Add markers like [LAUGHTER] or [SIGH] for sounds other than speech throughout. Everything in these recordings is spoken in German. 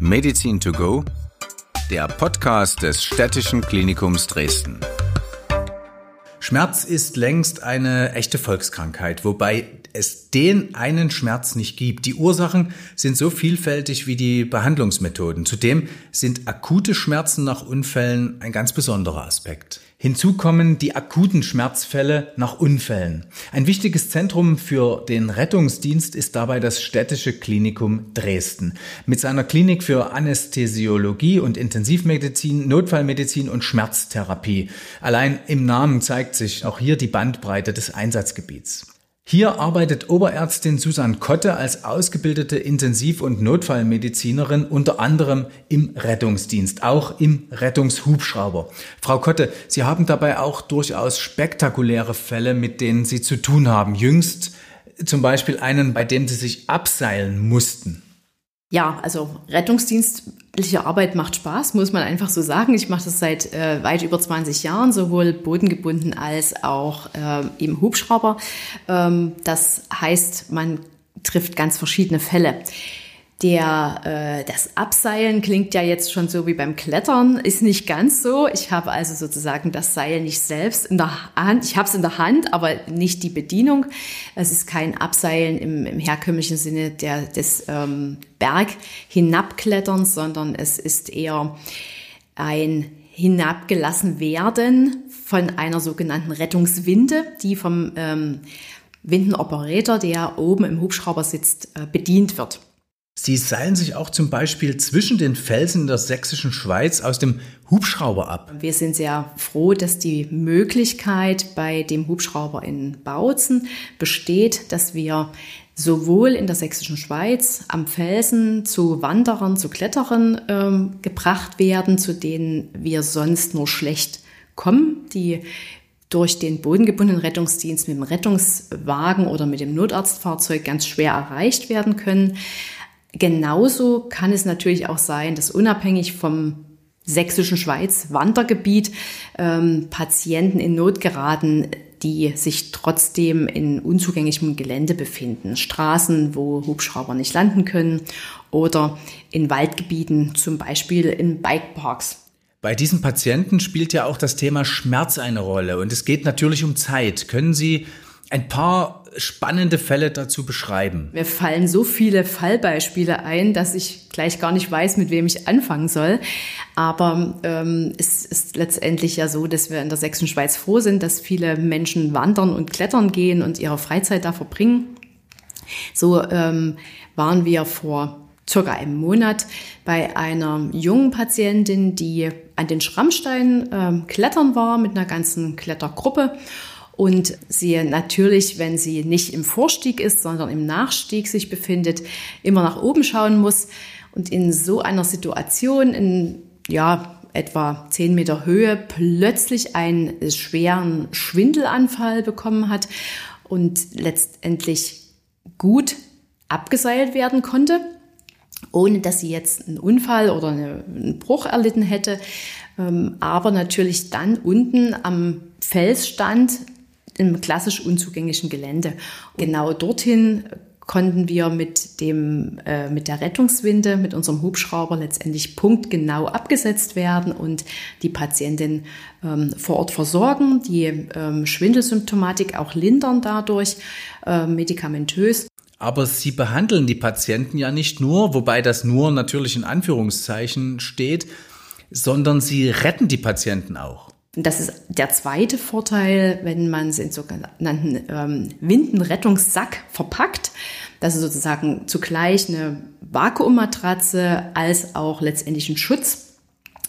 Medizin to go, der Podcast des Städtischen Klinikums Dresden. Schmerz ist längst eine echte Volkskrankheit, wobei es den einen Schmerz nicht gibt. Die Ursachen sind so vielfältig wie die Behandlungsmethoden. Zudem sind akute Schmerzen nach Unfällen ein ganz besonderer Aspekt. Hinzu kommen die akuten Schmerzfälle nach Unfällen. Ein wichtiges Zentrum für den Rettungsdienst ist dabei das städtische Klinikum Dresden. Mit seiner Klinik für Anästhesiologie und Intensivmedizin, Notfallmedizin und Schmerztherapie. Allein im Namen zeigt sich auch hier die Bandbreite des Einsatzgebiets. Hier arbeitet Oberärztin Susanne Kotte als ausgebildete Intensiv- und Notfallmedizinerin unter anderem im Rettungsdienst, auch im Rettungshubschrauber. Frau Kotte, Sie haben dabei auch durchaus spektakuläre Fälle, mit denen Sie zu tun haben. Jüngst zum Beispiel einen, bei dem Sie sich abseilen mussten. Ja, also rettungsdienstliche Arbeit macht Spaß, muss man einfach so sagen. Ich mache das seit äh, weit über 20 Jahren, sowohl bodengebunden als auch äh, im Hubschrauber. Ähm, das heißt, man trifft ganz verschiedene Fälle. Der, äh, das Abseilen klingt ja jetzt schon so wie beim Klettern, ist nicht ganz so. Ich habe also sozusagen das Seil nicht selbst in der Hand. Ich habe es in der Hand, aber nicht die Bedienung. Es ist kein Abseilen im, im herkömmlichen Sinne der, des ähm, Berg hinabkletterns, sondern es ist eher ein hinabgelassen werden von einer sogenannten Rettungswinde, die vom ähm, Windenoperator, der oben im Hubschrauber sitzt, äh, bedient wird. Sie seilen sich auch zum Beispiel zwischen den Felsen der sächsischen Schweiz aus dem Hubschrauber ab. Wir sind sehr froh, dass die Möglichkeit bei dem Hubschrauber in Bautzen besteht, dass wir sowohl in der sächsischen Schweiz am Felsen zu Wanderern, zu Kletterern ähm, gebracht werden, zu denen wir sonst nur schlecht kommen, die durch den bodengebundenen Rettungsdienst mit dem Rettungswagen oder mit dem Notarztfahrzeug ganz schwer erreicht werden können. Genauso kann es natürlich auch sein, dass unabhängig vom sächsischen Schweiz Wandergebiet ähm, Patienten in Not geraten, die sich trotzdem in unzugänglichem Gelände befinden. Straßen, wo Hubschrauber nicht landen können oder in Waldgebieten, zum Beispiel in Bikeparks. Bei diesen Patienten spielt ja auch das Thema Schmerz eine Rolle und es geht natürlich um Zeit. Können Sie ein paar spannende Fälle dazu beschreiben? Mir fallen so viele Fallbeispiele ein, dass ich gleich gar nicht weiß, mit wem ich anfangen soll. Aber ähm, es ist letztendlich ja so, dass wir in der Sächsischen Schweiz froh sind, dass viele Menschen wandern und klettern gehen und ihre Freizeit da verbringen. So ähm, waren wir vor circa einem Monat bei einer jungen Patientin, die an den Schrammsteinen ähm, klettern war mit einer ganzen Klettergruppe und sie natürlich, wenn sie nicht im Vorstieg ist, sondern im Nachstieg sich befindet, immer nach oben schauen muss. Und in so einer Situation in ja etwa zehn Meter Höhe plötzlich einen schweren Schwindelanfall bekommen hat und letztendlich gut abgeseilt werden konnte, ohne dass sie jetzt einen Unfall oder einen Bruch erlitten hätte, ähm, aber natürlich dann unten am Fels stand, im klassisch unzugänglichen Gelände. Genau dorthin konnten wir mit dem äh, mit der Rettungswinde mit unserem Hubschrauber letztendlich punktgenau abgesetzt werden und die Patientin ähm, vor Ort versorgen, die ähm, Schwindelsymptomatik auch lindern dadurch äh, medikamentös. Aber Sie behandeln die Patienten ja nicht nur, wobei das nur natürlich in Anführungszeichen steht, sondern Sie retten die Patienten auch. Das ist der zweite Vorteil, wenn man es in sogenannten ähm, Windenrettungssack verpackt. Das ist sozusagen zugleich eine Vakuummatratze als auch letztendlich ein Schutz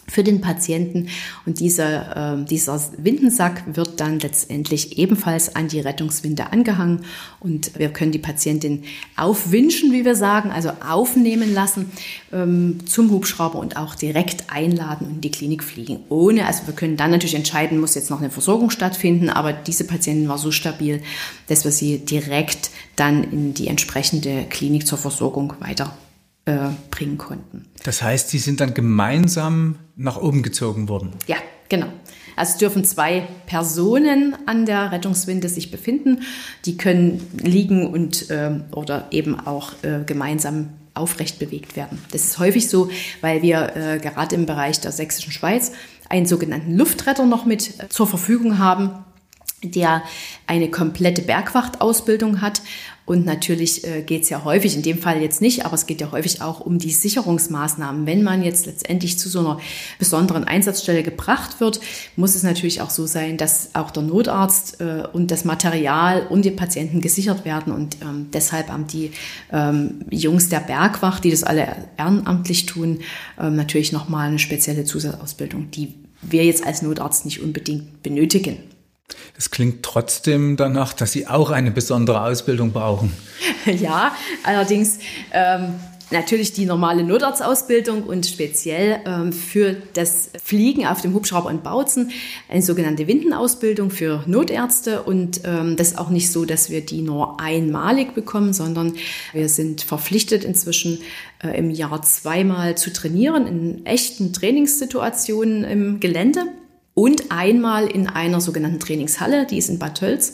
für den Patienten. Und dieser, äh, dieser Windensack wird dann letztendlich ebenfalls an die Rettungswinde angehangen. Und wir können die Patientin aufwünschen, wie wir sagen, also aufnehmen lassen ähm, zum Hubschrauber und auch direkt einladen und in die Klinik fliegen. Ohne, also wir können dann natürlich entscheiden, muss jetzt noch eine Versorgung stattfinden, aber diese Patientin war so stabil, dass wir sie direkt dann in die entsprechende Klinik zur Versorgung weiter äh, bringen konnten. Das heißt, Sie sind dann gemeinsam nach oben gezogen worden? Ja, genau. Also es dürfen zwei Personen an der Rettungswinde sich befinden. Die können liegen und äh, oder eben auch äh, gemeinsam aufrecht bewegt werden. Das ist häufig so, weil wir äh, gerade im Bereich der sächsischen Schweiz einen sogenannten Luftretter noch mit äh, zur Verfügung haben der eine komplette Bergwachtausbildung hat. Und natürlich äh, geht es ja häufig, in dem Fall jetzt nicht, aber es geht ja häufig auch um die Sicherungsmaßnahmen. Wenn man jetzt letztendlich zu so einer besonderen Einsatzstelle gebracht wird, muss es natürlich auch so sein, dass auch der Notarzt äh, und das Material und die Patienten gesichert werden. Und ähm, deshalb haben die ähm, Jungs der Bergwacht, die das alle ehrenamtlich tun, ähm, natürlich nochmal eine spezielle Zusatzausbildung, die wir jetzt als Notarzt nicht unbedingt benötigen. Das klingt trotzdem danach, dass Sie auch eine besondere Ausbildung brauchen. [LAUGHS] Ja, allerdings ähm, natürlich die normale Notarztausbildung und speziell ähm, für das Fliegen auf dem Hubschrauber in Bautzen eine sogenannte Windenausbildung für Notärzte. Und ähm, das ist auch nicht so, dass wir die nur einmalig bekommen, sondern wir sind verpflichtet inzwischen äh, im Jahr zweimal zu trainieren in echten Trainingssituationen im Gelände und einmal in einer sogenannten Trainingshalle, die ist in Bad Tölz.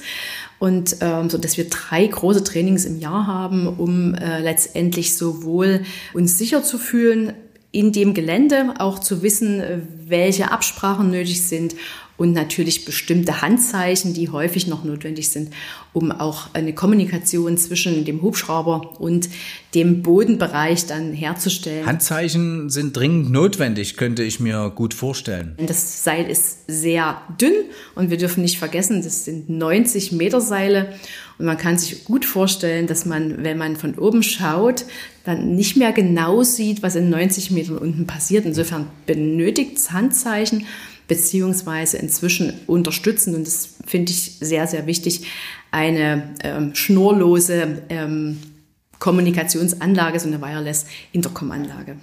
Und ähm, so dass wir drei große Trainings im Jahr haben, um äh, letztendlich sowohl uns sicher zu fühlen in dem Gelände, auch zu wissen, äh, welche Absprachen nötig sind und natürlich bestimmte Handzeichen, die häufig noch notwendig sind, um auch eine Kommunikation zwischen dem Hubschrauber und dem Bodenbereich dann herzustellen. Handzeichen sind dringend notwendig, könnte ich mir gut vorstellen. Das Seil ist sehr dünn und wir dürfen nicht vergessen, das sind 90 Meter Seile und man kann sich gut vorstellen, dass man, wenn man von oben schaut, dann nicht mehr genau sieht, was in 90 Metern unten passiert. Insofern benötigt es Handzeichen beziehungsweise inzwischen unterstützen, und das finde ich sehr, sehr wichtig, eine ähm, schnurlose ähm, Kommunikationsanlage, so eine Wireless-Intercom-Anlage.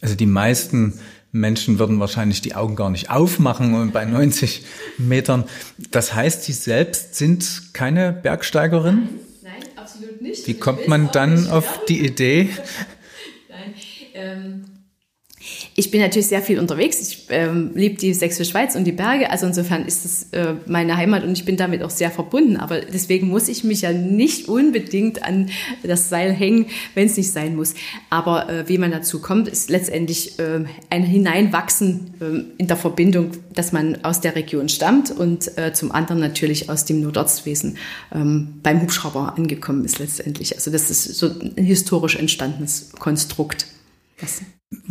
Also die meisten Menschen würden wahrscheinlich die Augen gar nicht aufmachen und bei 90 Metern. Das heißt, Sie selbst sind keine Bergsteigerin? Nein, absolut nicht. Wie kommt man dann auf die Idee? [LAUGHS] Nein, ähm, ich bin natürlich sehr viel unterwegs. Ich ähm, liebe die Sächsische Schweiz und die Berge. Also insofern ist es äh, meine Heimat und ich bin damit auch sehr verbunden. Aber deswegen muss ich mich ja nicht unbedingt an das Seil hängen, wenn es nicht sein muss. Aber äh, wie man dazu kommt, ist letztendlich äh, ein Hineinwachsen äh, in der Verbindung, dass man aus der Region stammt und äh, zum anderen natürlich aus dem Nordorzwesen ähm, beim Hubschrauber angekommen ist letztendlich. Also das ist so ein historisch entstandenes Konstrukt. Das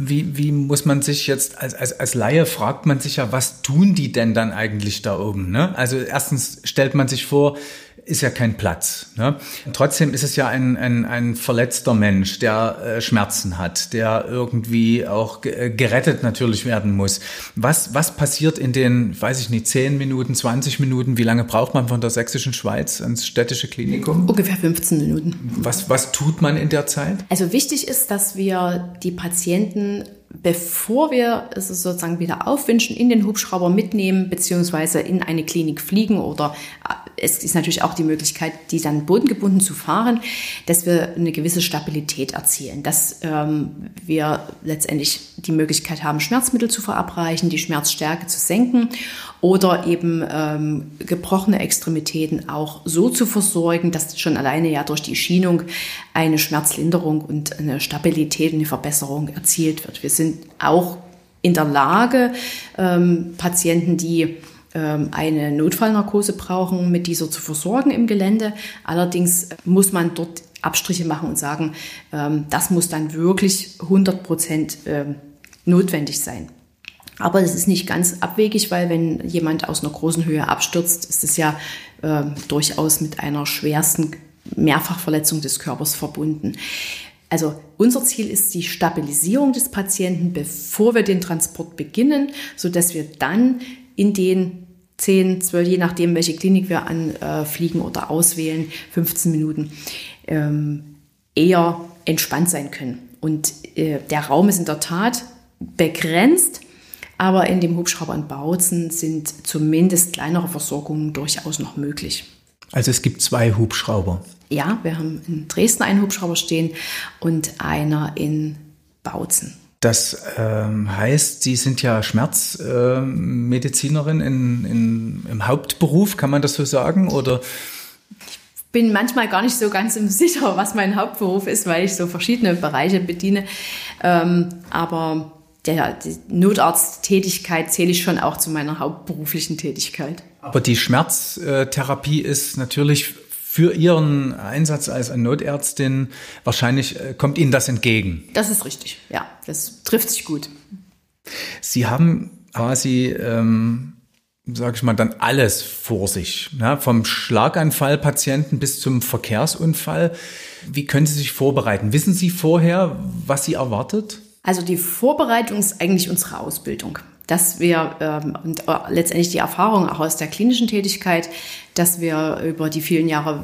wie, wie muss man sich jetzt, als, als, als Laie fragt man sich ja, was tun die denn dann eigentlich da oben? Ne? Also erstens stellt man sich vor, ist ja kein Platz. Ne? Trotzdem ist es ja ein, ein, ein verletzter Mensch, der äh, Schmerzen hat, der irgendwie auch äh, gerettet natürlich werden muss. Was, was passiert in den, weiß ich nicht, 10 Minuten, 20 Minuten? Wie lange braucht man von der sächsischen Schweiz ins städtische Klinikum? Ungefähr 15 Minuten. Was, was tut man in der Zeit? Also wichtig ist, dass wir die Patienten bevor wir es sozusagen wieder aufwünschen, in den Hubschrauber mitnehmen, beziehungsweise in eine Klinik fliegen oder äh, es ist natürlich auch die Möglichkeit, die dann bodengebunden zu fahren, dass wir eine gewisse Stabilität erzielen, dass ähm, wir letztendlich die Möglichkeit haben, Schmerzmittel zu verabreichen, die Schmerzstärke zu senken oder eben ähm, gebrochene Extremitäten auch so zu versorgen, dass schon alleine ja durch die Schienung eine Schmerzlinderung und eine Stabilität, eine Verbesserung erzielt wird. Wir sind auch in der Lage, ähm, Patienten, die ähm, eine Notfallnarkose brauchen, mit dieser zu versorgen im Gelände. Allerdings muss man dort Abstriche machen und sagen, ähm, das muss dann wirklich 100 Prozent ähm, notwendig sein. Aber es ist nicht ganz abwegig, weil wenn jemand aus einer großen Höhe abstürzt, ist es ja äh, durchaus mit einer schwersten Mehrfachverletzung des Körpers verbunden. Also unser Ziel ist die Stabilisierung des Patienten, bevor wir den Transport beginnen, so dass wir dann in den 10, 12, je nachdem, welche Klinik wir anfliegen oder auswählen, 15 Minuten ähm, eher entspannt sein können. Und äh, der Raum ist in der Tat begrenzt, aber in dem Hubschrauber in Bautzen sind zumindest kleinere Versorgungen durchaus noch möglich. Also es gibt zwei Hubschrauber. Ja, wir haben in Dresden einen Hubschrauber stehen und einer in Bautzen. Das ähm, heißt, Sie sind ja Schmerzmedizinerin äh, in, in, im Hauptberuf, kann man das so sagen? Oder? bin manchmal gar nicht so ganz [LAUGHS] sicher, was mein Hauptberuf ist, weil ich so verschiedene Bereiche bediene. Ähm, aber der, die Notarzttätigkeit zähle ich schon auch zu meiner hauptberuflichen Tätigkeit. Aber die Schmerztherapie ist natürlich für Ihren Einsatz als Notärztin wahrscheinlich äh, kommt Ihnen das entgegen. Das ist richtig, ja, das trifft sich gut. Sie haben quasi ähm, sage ich mal, dann alles vor sich. Ne? Vom Schlaganfallpatienten bis zum Verkehrsunfall. Wie können Sie sich vorbereiten? Wissen Sie vorher, was Sie erwartet? Also die Vorbereitung ist eigentlich unsere Ausbildung dass wir ähm, und äh, letztendlich die Erfahrung auch aus der klinischen Tätigkeit, dass wir über die vielen Jahre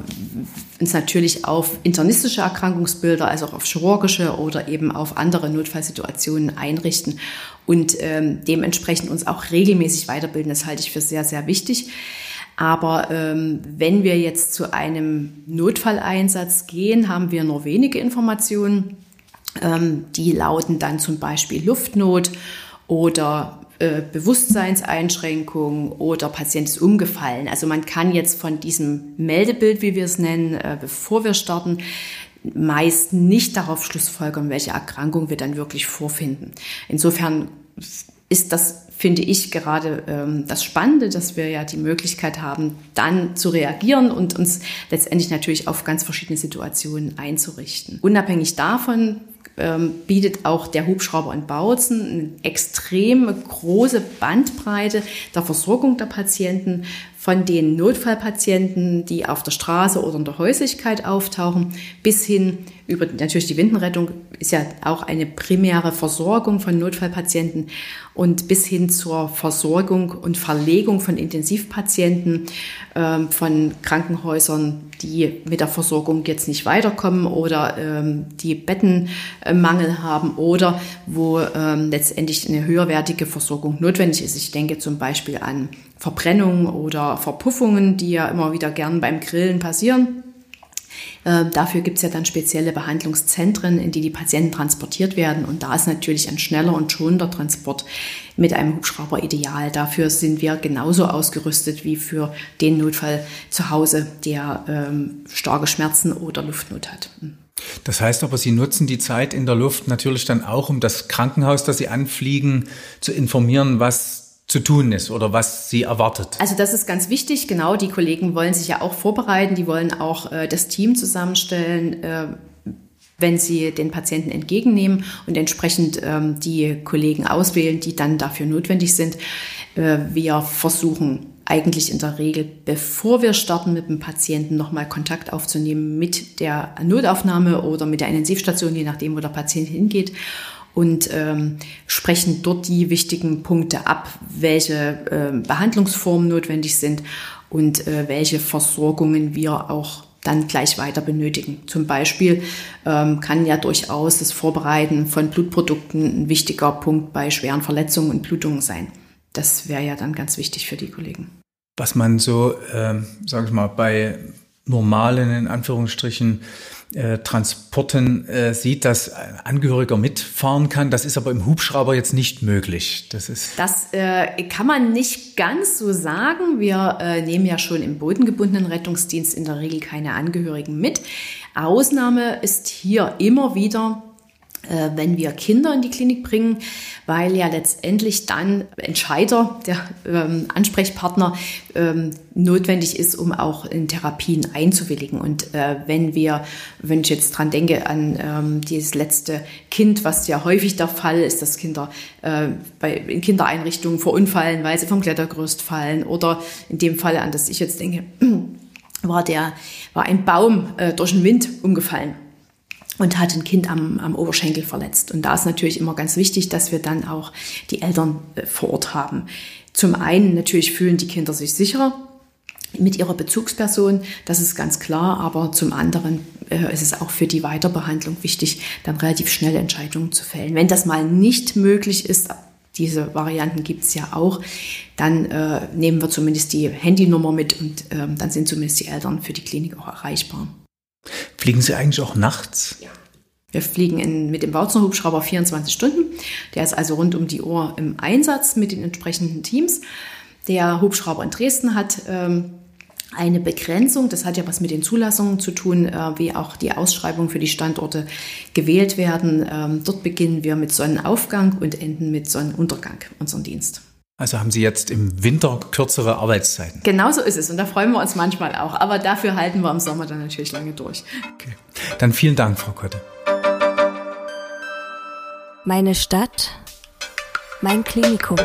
uns natürlich auf internistische Erkrankungsbilder, also auch auf chirurgische oder eben auf andere Notfallsituationen einrichten und ähm, dementsprechend uns auch regelmäßig weiterbilden. Das halte ich für sehr, sehr wichtig. Aber ähm, wenn wir jetzt zu einem Notfalleinsatz gehen, haben wir nur wenige Informationen. Ähm, die lauten dann zum Beispiel Luftnot oder äh, Bewusstseinseinschränkung oder Patient ist umgefallen. Also man kann jetzt von diesem Meldebild, wie wir es nennen, äh, bevor wir starten, meist nicht darauf schlussfolgern, welche Erkrankung wir dann wirklich vorfinden. Insofern ist das, finde ich, gerade ähm, das Spannende, dass wir ja die Möglichkeit haben, dann zu reagieren und uns letztendlich natürlich auf ganz verschiedene Situationen einzurichten. Unabhängig davon ähm, bietet auch der Hubschrauber in Bautzen eine extrem große Bandbreite der Versorgung der Patienten, von den Notfallpatienten, die auf der Straße oder in der Häuslichkeit auftauchen, bis hin über natürlich die Windenrettung ist ja auch eine primäre Versorgung von Notfallpatienten und bis hin zur Versorgung und Verlegung von Intensivpatienten ähm, von Krankenhäusern, die mit der Versorgung jetzt nicht weiterkommen oder ähm, die Bettenmangel haben oder wo ähm, letztendlich eine höherwertige Versorgung notwendig ist. Ich denke zum Beispiel an Verbrennungen oder Verpuffungen, die ja immer wieder gern beim Grillen passieren. Äh, dafür gibt es ja dann spezielle Behandlungszentren, in die die Patienten transportiert werden. Und da ist natürlich ein schneller und schonender Transport mit einem Hubschrauber ideal. Dafür sind wir genauso ausgerüstet wie für den Notfall zu Hause, der ähm, starke Schmerzen oder Luftnot hat. Hm. Das heißt aber, Sie nutzen die Zeit in der Luft natürlich dann auch, um das Krankenhaus, das Sie anfliegen, zu informieren, was zu tun ist oder was sie erwartet. Also das ist ganz wichtig, genau. Die Kollegen wollen sich ja auch vorbereiten, die wollen auch äh, das Team zusammenstellen. Äh, wenn sie den Patienten entgegennehmen und entsprechend ähm, die Kollegen auswählen, die dann dafür notwendig sind. Äh, wir versuchen eigentlich in der Regel, bevor wir starten mit dem Patienten, nochmal Kontakt aufzunehmen mit der Notaufnahme oder mit der Intensivstation, je nachdem, wo der Patient hingeht und ähm, sprechen dort die wichtigen Punkte ab, welche äh, Behandlungsformen notwendig sind und äh, welche Versorgungen wir auch dann gleich weiter benötigen. Zum Beispiel ähm, kann ja durchaus das Vorbereiten von Blutprodukten ein wichtiger Punkt bei schweren Verletzungen und Blutungen sein. Das wäre ja dann ganz wichtig für die Kollegen. Was man so, äh, sage ich mal, bei normalen, in Anführungsstrichen, äh, Transporten äh, sieht, dass ein Angehöriger mitfahren kann. Das ist aber im Hubschrauber jetzt nicht möglich. Das, ist das äh, kann man nicht ganz so sagen. Wir äh, nehmen ja schon im bodengebundenen Rettungsdienst in der Regel keine Angehörigen mit. Ausnahme ist hier immer wieder wenn wir Kinder in die Klinik bringen, weil ja letztendlich dann Entscheider, der ähm, Ansprechpartner ähm, notwendig ist, um auch in Therapien einzuwilligen. Und äh, wenn wir, wenn ich jetzt dran denke an ähm, dieses letzte Kind, was ja häufig der Fall ist, dass Kinder äh, bei, in Kindereinrichtungen verunfallen, weil sie vom Klettergerüst fallen oder in dem Fall, an das ich jetzt denke, [CLEARS THROAT] war der, war ein Baum äh, durch den Wind umgefallen und hat ein Kind am, am Oberschenkel verletzt. Und da ist natürlich immer ganz wichtig, dass wir dann auch die Eltern äh, vor Ort haben. Zum einen natürlich fühlen die Kinder sich sicherer mit ihrer Bezugsperson, das ist ganz klar, aber zum anderen äh, ist es auch für die Weiterbehandlung wichtig, dann relativ schnelle Entscheidungen zu fällen. Wenn das mal nicht möglich ist, diese Varianten gibt es ja auch, dann äh, nehmen wir zumindest die Handynummer mit und äh, dann sind zumindest die Eltern für die Klinik auch erreichbar. Fliegen Sie eigentlich auch nachts? Ja. Wir fliegen in, mit dem Bautzner Hubschrauber 24 Stunden. Der ist also rund um die Uhr im Einsatz mit den entsprechenden Teams. Der Hubschrauber in Dresden hat ähm, eine Begrenzung. Das hat ja was mit den Zulassungen zu tun, äh, wie auch die Ausschreibungen für die Standorte gewählt werden. Ähm, dort beginnen wir mit Sonnenaufgang und enden mit Sonnenuntergang, unseren Dienst. Also haben Sie jetzt im Winter kürzere Arbeitszeiten? Genau so ist es und da freuen wir uns manchmal auch. Aber dafür halten wir im Sommer dann natürlich lange durch. Okay. Dann vielen Dank, Frau Kotte. Meine Stadt, mein Klinikum.